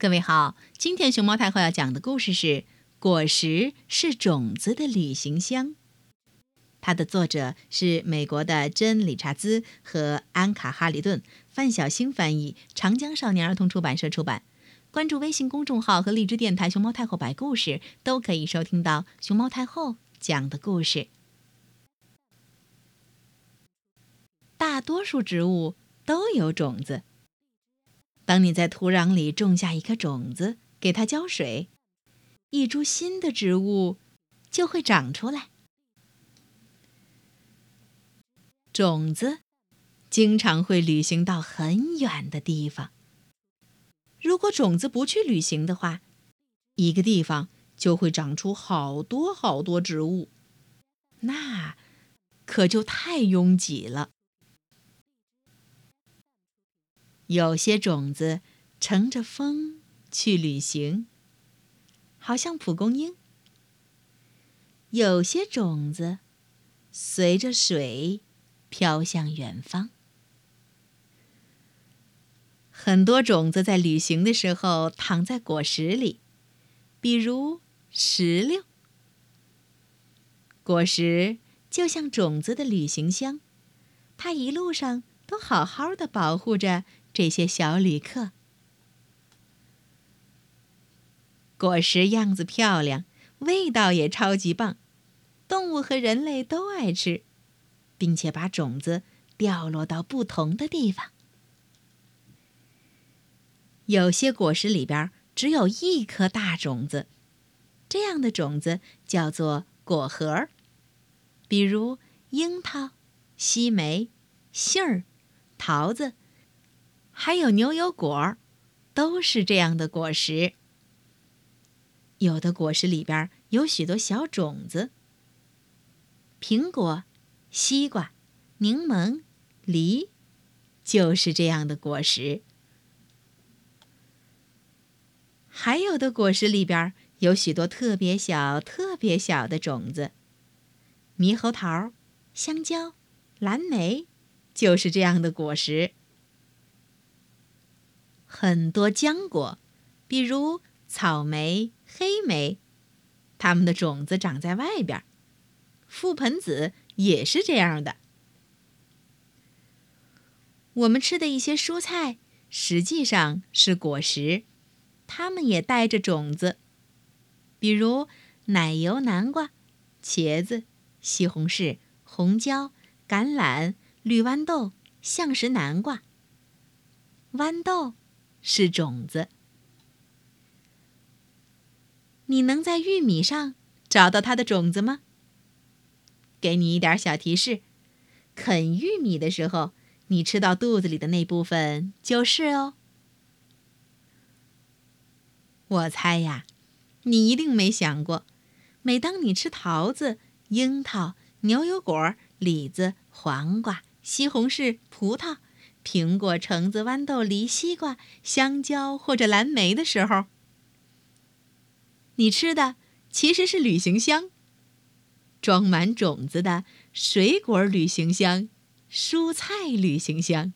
各位好，今天熊猫太后要讲的故事是《果实是种子的旅行箱》。它的作者是美国的珍·理查兹和安卡·哈里顿，范小星翻译，长江少年儿童出版社出版。关注微信公众号和荔枝电台“熊猫太后摆故事”，都可以收听到熊猫太后讲的故事。大多数植物都有种子。当你在土壤里种下一颗种子，给它浇水，一株新的植物就会长出来。种子经常会旅行到很远的地方。如果种子不去旅行的话，一个地方就会长出好多好多植物，那可就太拥挤了。有些种子乘着风去旅行，好像蒲公英；有些种子随着水飘向远方。很多种子在旅行的时候躺在果实里，比如石榴。果实就像种子的旅行箱，它一路上都好好的保护着。这些小旅客，果实样子漂亮，味道也超级棒，动物和人类都爱吃，并且把种子掉落到不同的地方。有些果实里边只有一颗大种子，这样的种子叫做果核，比如樱桃、西梅、杏儿、桃子。还有牛油果，都是这样的果实。有的果实里边有许多小种子。苹果、西瓜、柠檬、梨，就是这样的果实。还有的果实里边有许多特别小、特别小的种子。猕猴桃、香蕉、蓝莓，就是这样的果实。很多浆果，比如草莓、黑莓，它们的种子长在外边。覆盆子也是这样的。我们吃的一些蔬菜实际上是果实，它们也带着种子，比如奶油南瓜、茄子、西红柿、红椒、橄榄、绿豌豆、象石南瓜、豌豆。是种子。你能在玉米上找到它的种子吗？给你一点小提示：啃玉米的时候，你吃到肚子里的那部分就是哦。我猜呀，你一定没想过，每当你吃桃子、樱桃、牛油果、李子、黄瓜、西红柿、葡萄。苹果、橙子、豌豆、梨、西瓜、香蕉或者蓝莓的时候，你吃的其实是旅行箱，装满种子的水果旅行箱、蔬菜旅行箱。